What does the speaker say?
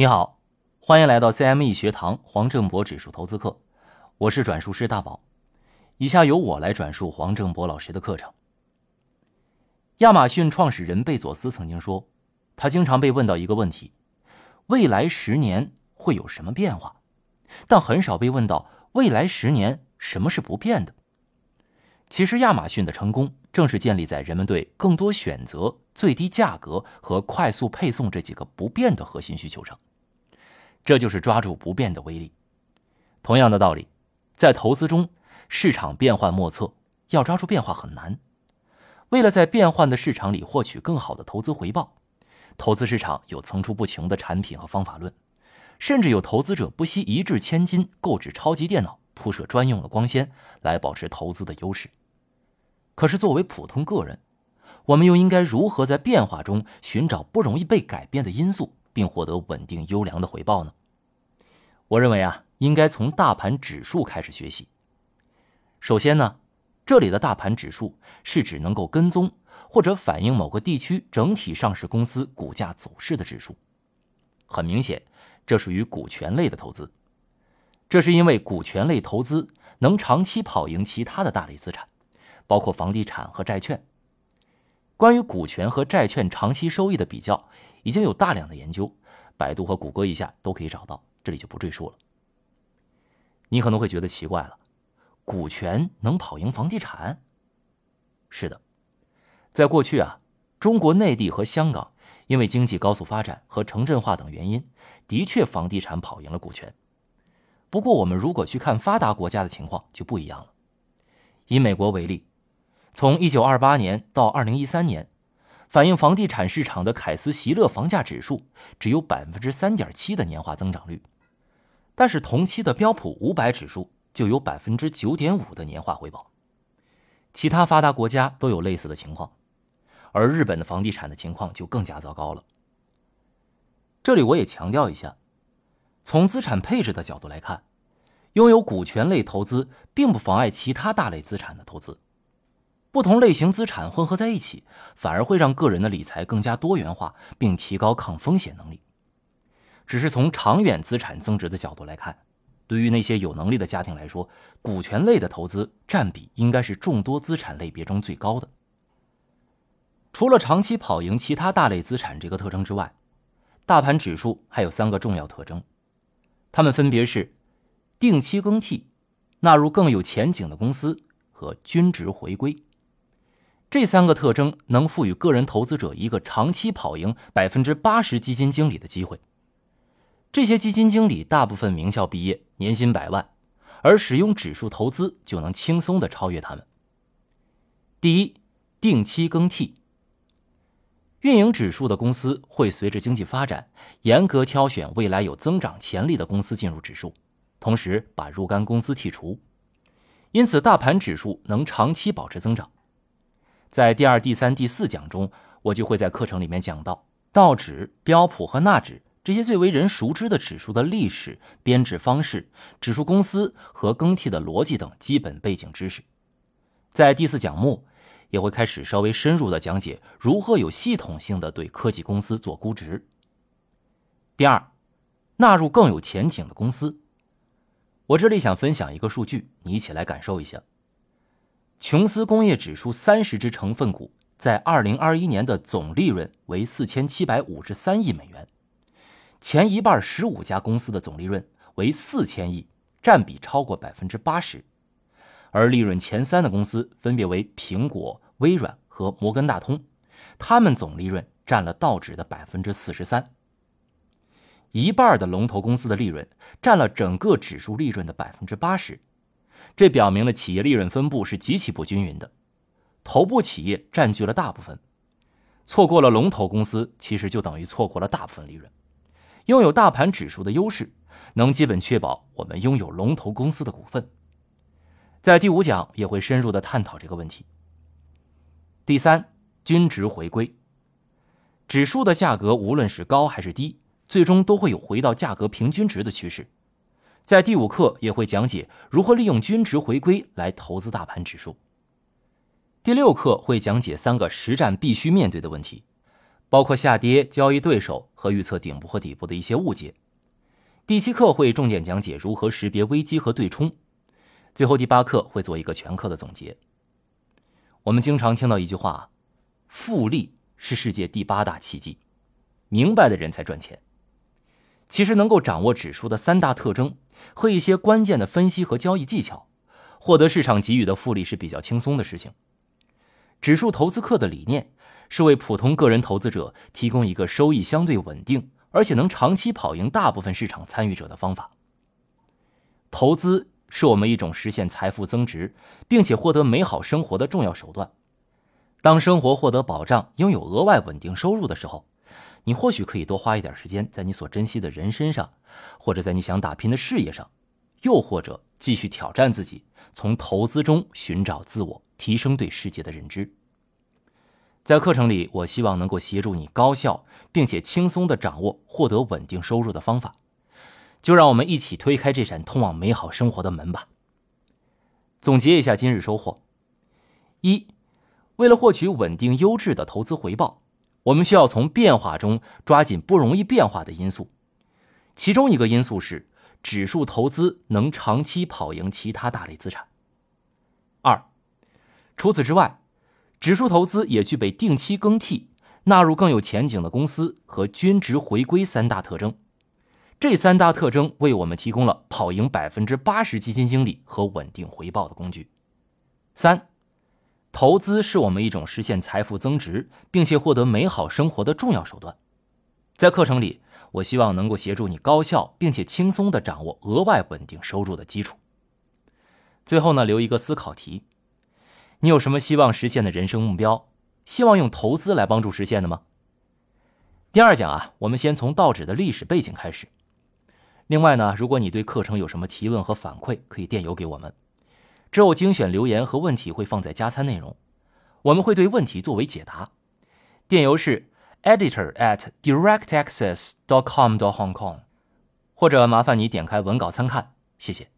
你好，欢迎来到 CME 学堂黄正博指数投资课，我是转述师大宝。以下由我来转述黄正博老师的课程。亚马逊创始人贝佐斯曾经说，他经常被问到一个问题：未来十年会有什么变化？但很少被问到未来十年什么是不变的。其实，亚马逊的成功正是建立在人们对更多选择、最低价格和快速配送这几个不变的核心需求上。这就是抓住不变的威力。同样的道理，在投资中，市场变幻莫测，要抓住变化很难。为了在变幻的市场里获取更好的投资回报，投资市场有层出不穷的产品和方法论，甚至有投资者不惜一掷千金购置超级电脑，铺设专用的光纤来保持投资的优势。可是，作为普通个人，我们又应该如何在变化中寻找不容易被改变的因素？并获得稳定优良的回报呢？我认为啊，应该从大盘指数开始学习。首先呢，这里的大盘指数是指能够跟踪或者反映某个地区整体上市公司股价走势的指数。很明显，这属于股权类的投资。这是因为股权类投资能长期跑赢其他的大类资产，包括房地产和债券。关于股权和债券长期收益的比较。已经有大量的研究，百度和谷歌一下都可以找到，这里就不赘述了。你可能会觉得奇怪了，股权能跑赢房地产？是的，在过去啊，中国内地和香港因为经济高速发展和城镇化等原因，的确房地产跑赢了股权。不过，我们如果去看发达国家的情况就不一样了。以美国为例，从1928年到2013年。反映房地产市场的凯斯席勒房价指数只有百分之三点七的年化增长率，但是同期的标普五百指数就有百分之九点五的年化回报。其他发达国家都有类似的情况，而日本的房地产的情况就更加糟糕了。这里我也强调一下，从资产配置的角度来看，拥有股权类投资并不妨碍其他大类资产的投资。不同类型资产混合在一起，反而会让个人的理财更加多元化，并提高抗风险能力。只是从长远资产增值的角度来看，对于那些有能力的家庭来说，股权类的投资占比应该是众多资产类别中最高的。除了长期跑赢其他大类资产这个特征之外，大盘指数还有三个重要特征，它们分别是定期更替、纳入更有前景的公司和均值回归。这三个特征能赋予个人投资者一个长期跑赢百分之八十基金经理的机会。这些基金经理大部分名校毕业，年薪百万，而使用指数投资就能轻松的超越他们。第一，定期更替。运营指数的公司会随着经济发展，严格挑选未来有增长潜力的公司进入指数，同时把若干公司剔除，因此大盘指数能长期保持增长。在第二、第三、第四讲中，我就会在课程里面讲到道指、标普和纳指这些最为人熟知的指数的历史、编制方式、指数公司和更替的逻辑等基本背景知识。在第四讲末，也会开始稍微深入的讲解如何有系统性的对科技公司做估值。第二，纳入更有前景的公司。我这里想分享一个数据，你一起来感受一下。琼斯工业指数三十只成分股在二零二一年的总利润为四千七百五十三亿美元，前一半十五家公司的总利润为四千亿，占比超过百分之八十，而利润前三的公司分别为苹果、微软和摩根大通，他们总利润占了道指的百分之四十三，一半的龙头公司的利润占了整个指数利润的百分之八十。这表明了企业利润分布是极其不均匀的，头部企业占据了大部分，错过了龙头公司，其实就等于错过了大部分利润。拥有大盘指数的优势，能基本确保我们拥有龙头公司的股份。在第五讲也会深入的探讨这个问题。第三，均值回归，指数的价格无论是高还是低，最终都会有回到价格平均值的趋势。在第五课也会讲解如何利用均值回归来投资大盘指数。第六课会讲解三个实战必须面对的问题，包括下跌、交易对手和预测顶部和底部的一些误解。第七课会重点讲解如何识别危机和对冲。最后第八课会做一个全课的总结。我们经常听到一句话：“复利是世界第八大奇迹，明白的人才赚钱。”其实能够掌握指数的三大特征和一些关键的分析和交易技巧，获得市场给予的复利是比较轻松的事情。指数投资课的理念是为普通个人投资者提供一个收益相对稳定，而且能长期跑赢大部分市场参与者的方法。投资。是我们一种实现财富增值，并且获得美好生活的重要手段。当生活获得保障，拥有额外稳定收入的时候，你或许可以多花一点时间在你所珍惜的人身上，或者在你想打拼的事业上，又或者继续挑战自己，从投资中寻找自我，提升对世界的认知。在课程里，我希望能够协助你高效并且轻松地掌握获得稳定收入的方法。就让我们一起推开这扇通往美好生活的门吧。总结一下今日收获：一，为了获取稳定优质的投资回报，我们需要从变化中抓紧不容易变化的因素。其中一个因素是指数投资能长期跑赢其他大类资产。二，除此之外，指数投资也具备定期更替、纳入更有前景的公司和均值回归三大特征。这三大特征为我们提供了跑赢百分之八十基金经理和稳定回报的工具。三，投资是我们一种实现财富增值并且获得美好生活的重要手段。在课程里，我希望能够协助你高效并且轻松地掌握额外稳定收入的基础。最后呢，留一个思考题：你有什么希望实现的人生目标？希望用投资来帮助实现的吗？第二讲啊，我们先从道指的历史背景开始。另外呢，如果你对课程有什么提问和反馈，可以电邮给我们。之后精选留言和问题会放在加餐内容，我们会对问题作为解答。电邮是 editor at directaccess dot com dot hong kong，或者麻烦你点开文稿参看，谢谢。